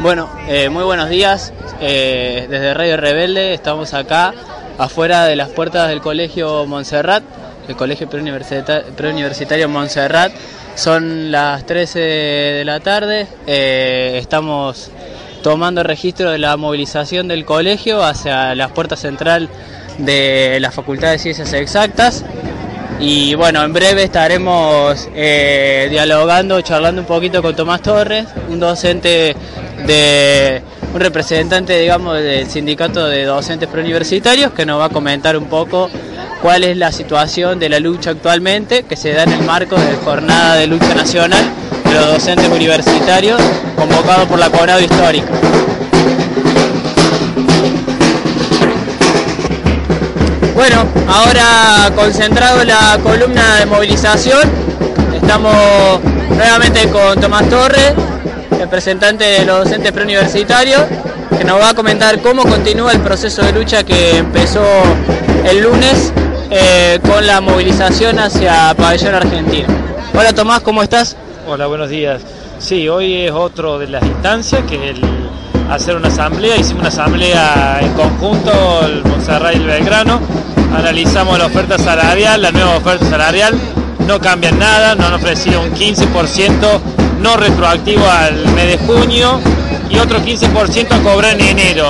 Bueno, eh, muy buenos días. Eh, desde Radio Rebelde estamos acá afuera de las puertas del Colegio Montserrat, el Colegio Preuniversitario Montserrat. Son las 13 de la tarde. Eh, estamos tomando registro de la movilización del colegio hacia la puerta central de la Facultad de Ciencias Exactas. Y bueno, en breve estaremos eh, dialogando, charlando un poquito con Tomás Torres, un docente de un representante, digamos, del sindicato de docentes preuniversitarios que nos va a comentar un poco cuál es la situación de la lucha actualmente que se da en el marco de la jornada de lucha nacional de los docentes universitarios convocado por la Conado Histórica. Bueno, ahora concentrado en la columna de movilización, estamos nuevamente con Tomás Torres, representante de los docentes preuniversitarios, que nos va a comentar cómo continúa el proceso de lucha que empezó el lunes eh, con la movilización hacia Pabellón Argentina. Hola Tomás, ¿cómo estás? Hola, buenos días. Sí, hoy es otro de las instancias que el hacer una asamblea. Hicimos una asamblea en conjunto, el Monserrat y el Belgrano. Analizamos la oferta salarial, la nueva oferta salarial. No cambia nada, nos han ofrecido un 15% no retroactivo al mes de junio y otro 15% a cobrar en enero,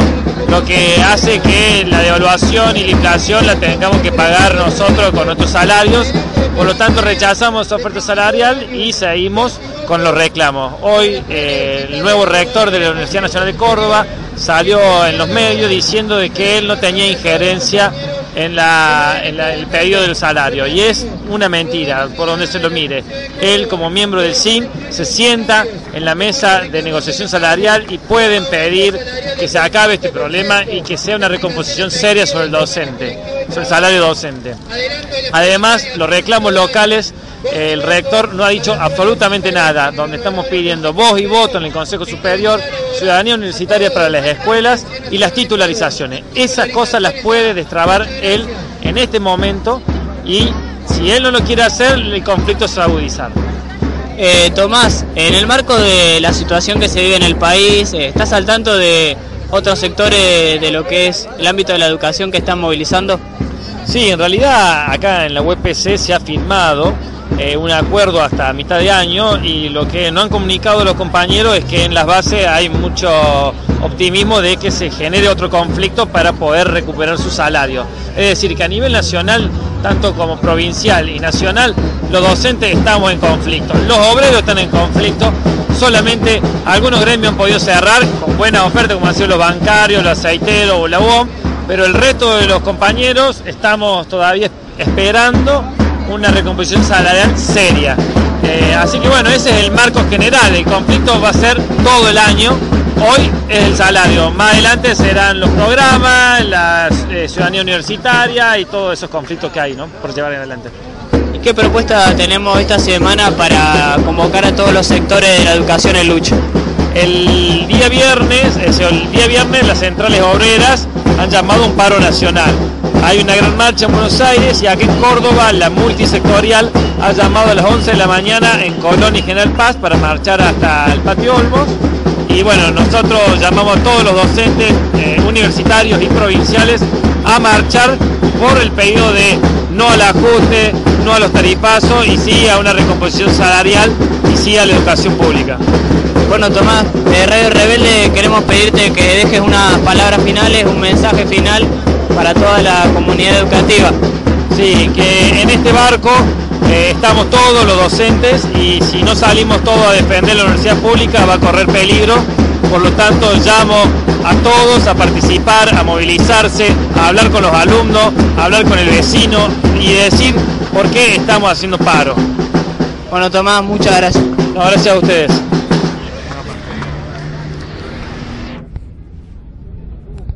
lo que hace que la devaluación y la inflación la tengamos que pagar nosotros con nuestros salarios. Por lo tanto, rechazamos esa oferta salarial y seguimos con los reclamos. Hoy eh, el nuevo rector de la Universidad Nacional de Córdoba salió en los medios diciendo de que él no tenía injerencia en, la, el pedido del salario y es una mentira por donde se lo mire. Él como miembro del SIN se sienta en la mesa de negociación salarial y pueden pedir que se acabe este problema y que sea una recomposición seria sobre el docente, salario docente. Además, los reclamos locales el rector no ha dicho absolutamente nada, donde estamos pidiendo voz y voto en el Consejo Superior, ciudadanía universitaria para las escuelas y las titularizaciones. Esas cosas las puede destrabar él en este momento y si él no lo quiere hacer, el conflicto se va a agudizar. Eh, Tomás, en el marco de la situación que se vive en el país, eh, ¿estás al tanto de otros sectores de lo que es el ámbito de la educación que están movilizando? Sí, en realidad acá en la UPC se ha firmado eh, un acuerdo hasta mitad de año y lo que no han comunicado los compañeros es que en las bases hay mucho optimismo de que se genere otro conflicto para poder recuperar su salario. Es decir, que a nivel nacional, tanto como provincial y nacional, los docentes estamos en conflicto, los obreros están en conflicto, solamente algunos gremios han podido cerrar con buenas ofertas como han sido los bancarios, los aceiteros o la UOM, pero el resto de los compañeros estamos todavía esperando una recomposición salarial seria. Eh, así que bueno, ese es el marco general, el conflicto va a ser todo el año, hoy es el salario, más adelante serán los programas, la eh, ciudadanía universitaria y todos esos conflictos que hay ¿no? por llevar adelante. ¿Y qué propuesta tenemos esta semana para convocar a todos los sectores de la educación en lucha? El día viernes, el día viernes las centrales obreras han llamado un paro nacional. Hay una gran marcha en Buenos Aires y aquí en Córdoba la multisectorial ha llamado a las 11 de la mañana en Colón y General Paz para marchar hasta el Patio Olmos. Y bueno, nosotros llamamos a todos los docentes eh, universitarios y provinciales a marchar por el pedido de no al ajuste, no a los tarifazos y sí a una recomposición salarial y sí a la educación pública. Bueno Tomás, de Radio Rebelde queremos pedirte que dejes unas palabras finales, un mensaje final para toda la comunidad educativa. Sí, que en este barco eh, estamos todos los docentes y si no salimos todos a defender la universidad pública va a correr peligro. Por lo tanto, llamo a todos a participar, a movilizarse, a hablar con los alumnos, a hablar con el vecino y decir por qué estamos haciendo paro. Bueno, Tomás, muchas gracias. gracias a ustedes.